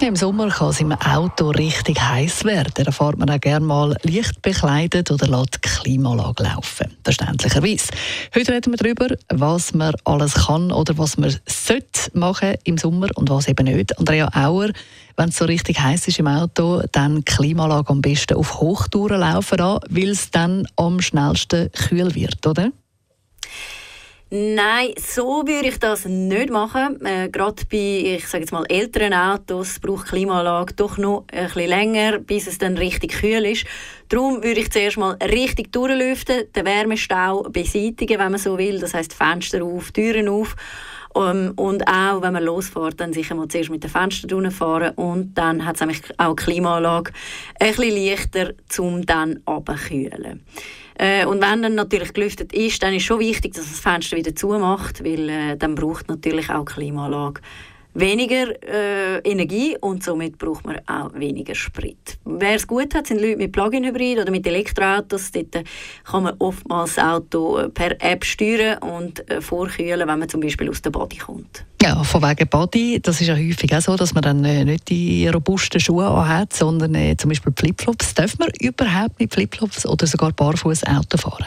Im Sommer kann es im Auto richtig heiß werden. Da fährt man auch gerne mal leicht bekleidet oder lässt die Klimaanlage laufen. Verständlicherweise. Heute reden wir darüber, was man alles kann oder was man sollte machen im Sommer und was eben nicht. Andrea Auer, wenn es so richtig heiß ist im Auto, dann die Klimaanlage am besten auf Hochtouren laufen an, weil es dann am schnellsten kühl wird, oder? Nein, so würde ich das nicht machen. Äh, Gerade bei, ich sage jetzt mal, älteren Autos braucht Klimaanlage doch noch ein bisschen länger, bis es dann richtig kühl ist. Darum würde ich zuerst mal richtig durchlüften, den Wärmestau beseitigen, wenn man so will. Das heißt Fenster auf, Türen auf. Ähm, und auch, wenn man losfährt, dann sicher mal zuerst mit den Fenstern fahren und dann hat es nämlich auch die Klimaanlage ein bisschen leichter, um dann abzukühlen. Äh, und wenn dann natürlich gelüftet ist, dann ist schon wichtig, dass das Fenster wieder zumacht, weil äh, dann braucht natürlich auch die Klimaanlage weniger äh, Energie und somit braucht man auch weniger Sprit. Wer es gut hat, sind Leute mit Plug-in-Hybrid oder mit Elektroautos. Dort kann man oftmals das Auto äh, per App steuern und äh, vorkühlen, wenn man zum Beispiel aus der Body kommt. Ja, von wegen Body, das ist ja häufig auch so, dass man dann äh, nicht die robusten Schuhe hat, sondern äh, zum Beispiel Flipflops. Darf man überhaupt mit Flipflops oder sogar barfuß Auto fahren?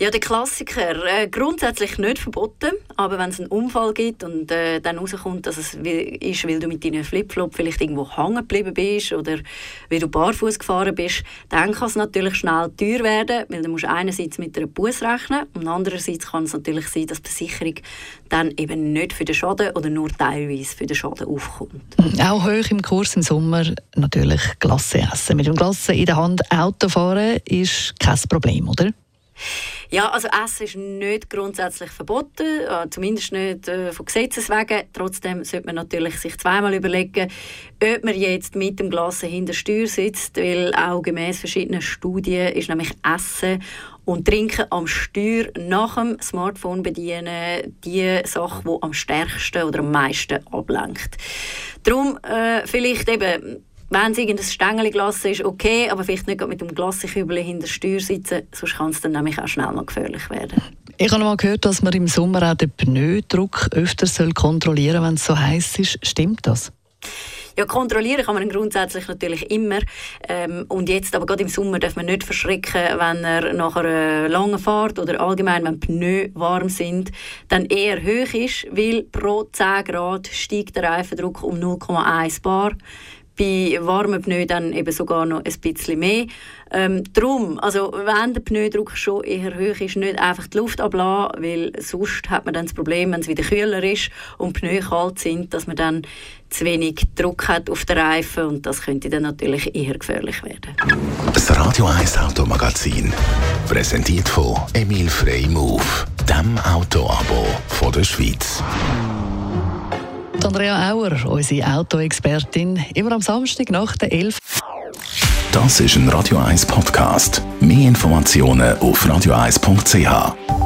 Ja, der Klassiker. Äh, grundsätzlich nicht verboten, aber wenn es einen Unfall gibt und äh, dann rauskommt, dass es ist, weil du mit deinen Flipflop vielleicht irgendwo hängen geblieben bist oder weil du barfuß gefahren bist, dann kann es natürlich schnell teuer werden, weil du musst einerseits mit einer Bus rechnen und andererseits kann es natürlich sein, dass die Versicherung dann eben nicht für den Schaden oder nur teilweise für den Schaden aufkommt. Auch hoch im Kurs im Sommer natürlich Glasse essen. Mit dem Glasse in der Hand Auto fahren ist kein Problem, oder? Ja, also Essen ist nicht grundsätzlich verboten, äh, zumindest nicht äh, von Gesetzes wegen. Trotzdem sollte man natürlich sich zweimal überlegen, ob man jetzt mit dem Glas hinter Steuer sitzt, weil auch gemäß verschiedenen Studien ist nämlich Essen und Trinken am Steuer nach dem Smartphone bedienen die Sache, die am stärksten oder am meisten ablenkt. Darum äh, vielleicht eben wenn es irgendein Stängelglas ist, okay, aber vielleicht nicht mit dem Glaskübel hinter der Steuer sitzen, sonst kann es dann nämlich auch schnell mal gefährlich werden. Ich habe mal gehört, dass man im Sommer auch den Pneudruck öfter kontrollieren soll, wenn es so heiß ist. Stimmt das? Ja, kontrollieren kann man grundsätzlich natürlich immer. Ähm, und jetzt, aber gerade im Sommer, darf man nicht verschrecken, wenn er nach einer langen Fahrt oder allgemein, wenn Pneu warm sind, dann eher hoch ist, weil pro 10 Grad steigt der Reifendruck um 0,1 Bar bei warmen Pneu dann eben sogar noch ein bisschen mehr. Ähm, drum, also wenn der Pneudruck schon eher hoch ist, nicht einfach die Luft ablassen, weil sonst hat man dann das Problem, wenn es wieder kühler ist und Pneu kalt sind, dass man dann zu wenig Druck hat auf den Reifen und das könnte dann natürlich eher gefährlich werden. Das Radio 1 Automagazin, präsentiert von Emil Frey Move, dem Autoabo von der Schweiz. Andrea Auer, unsere Autoexpertin, immer am Samstag nach der 11. Das ist ein Radio 1 Podcast. Mehr Informationen auf radio1.ch.